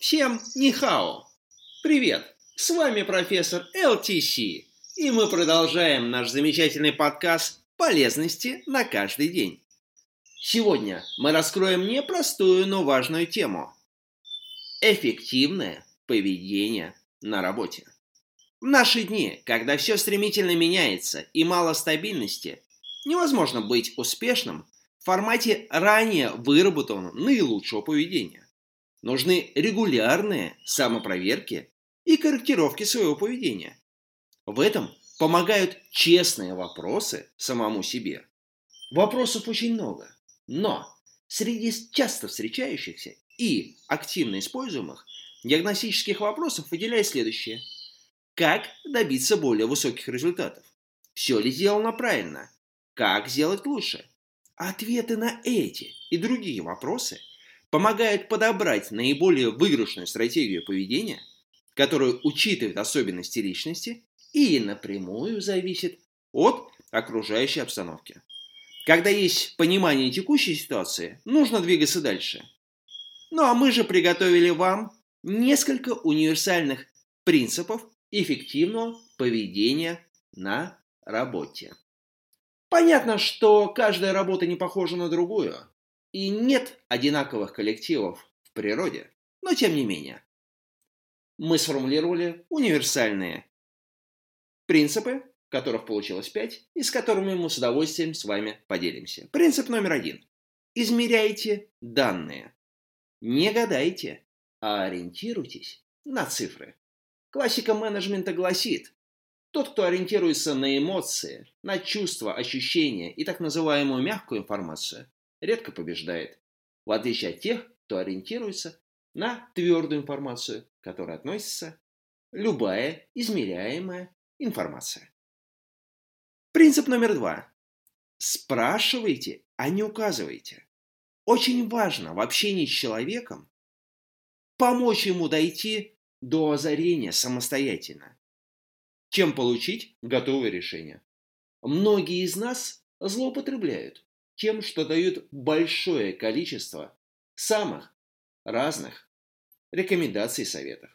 Всем нихао! Привет! С вами профессор ЛТС, и мы продолжаем наш замечательный подкаст «Полезности на каждый день». Сегодня мы раскроем непростую, но важную тему – эффективное поведение на работе. В наши дни, когда все стремительно меняется и мало стабильности, невозможно быть успешным в формате ранее выработанного наилучшего поведения. Нужны регулярные самопроверки и корректировки своего поведения. В этом помогают честные вопросы самому себе. Вопросов очень много, но среди часто встречающихся и активно используемых диагностических вопросов выделяю следующее. Как добиться более высоких результатов? Все ли сделано правильно? Как сделать лучше? Ответы на эти и другие вопросы – помогают подобрать наиболее выигрышную стратегию поведения, которая учитывает особенности личности и напрямую зависит от окружающей обстановки. Когда есть понимание текущей ситуации, нужно двигаться дальше. Ну а мы же приготовили вам несколько универсальных принципов эффективного поведения на работе. Понятно, что каждая работа не похожа на другую, и нет одинаковых коллективов в природе, но тем не менее. Мы сформулировали универсальные принципы, которых получилось пять, и с которыми мы с удовольствием с вами поделимся. Принцип номер один. Измеряйте данные. Не гадайте, а ориентируйтесь на цифры. Классика менеджмента гласит, тот, кто ориентируется на эмоции, на чувства, ощущения и так называемую мягкую информацию, редко побеждает, в отличие от тех, кто ориентируется на твердую информацию, к которой относится любая измеряемая информация. Принцип номер два. Спрашивайте, а не указывайте. Очень важно в общении с человеком помочь ему дойти до озарения самостоятельно, чем получить готовое решение. Многие из нас злоупотребляют тем, что дают большое количество самых разных рекомендаций и советов.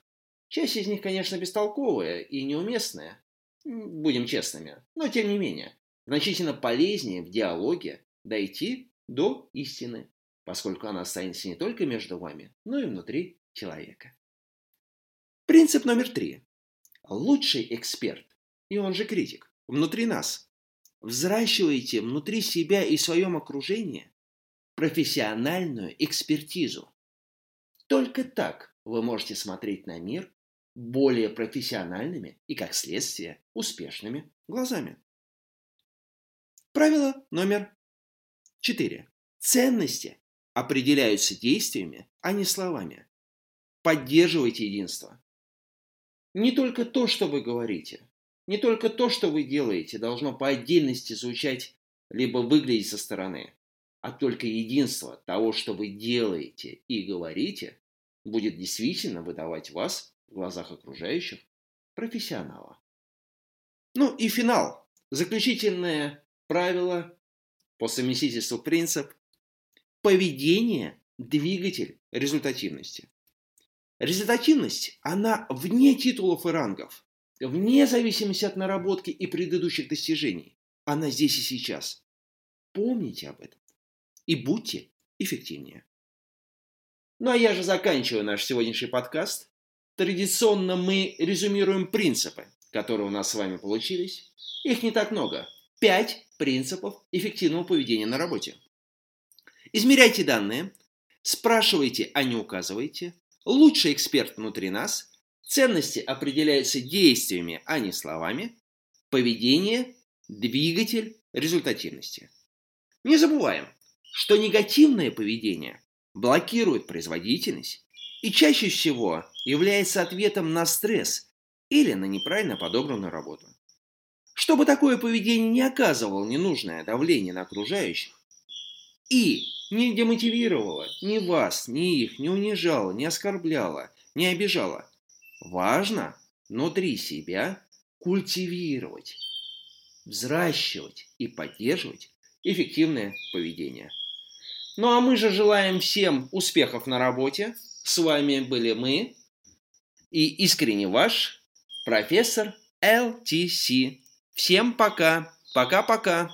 Часть из них, конечно, бестолковая и неуместная, будем честными, но тем не менее, значительно полезнее в диалоге дойти до истины, поскольку она останется не только между вами, но и внутри человека. Принцип номер три. Лучший эксперт, и он же критик, внутри нас, взращиваете внутри себя и в своем окружении профессиональную экспертизу. Только так вы можете смотреть на мир более профессиональными и, как следствие, успешными глазами. Правило номер четыре. Ценности определяются действиями, а не словами. Поддерживайте единство. Не только то, что вы говорите, не только то, что вы делаете, должно по отдельности звучать либо выглядеть со стороны, а только единство того, что вы делаете и говорите, будет действительно выдавать вас в глазах окружающих профессионала. Ну и финал. Заключительное правило по совместительству принцип поведение – двигатель результативности. Результативность, она вне титулов и рангов вне зависимости от наработки и предыдущих достижений. Она здесь и сейчас. Помните об этом и будьте эффективнее. Ну а я же заканчиваю наш сегодняшний подкаст. Традиционно мы резюмируем принципы, которые у нас с вами получились. Их не так много. Пять принципов эффективного поведения на работе. Измеряйте данные, спрашивайте, а не указывайте. Лучший эксперт внутри нас – Ценности определяются действиями, а не словами. Поведение – двигатель результативности. Не забываем, что негативное поведение блокирует производительность и чаще всего является ответом на стресс или на неправильно подобранную работу. Чтобы такое поведение не оказывало ненужное давление на окружающих и не демотивировало ни вас, ни их, не унижало, не оскорбляло, не обижало – Важно внутри себя культивировать, взращивать и поддерживать эффективное поведение. Ну а мы же желаем всем успехов на работе, С вами были мы и искренне ваш профессор ЛТС. Всем пока. Пока-пока.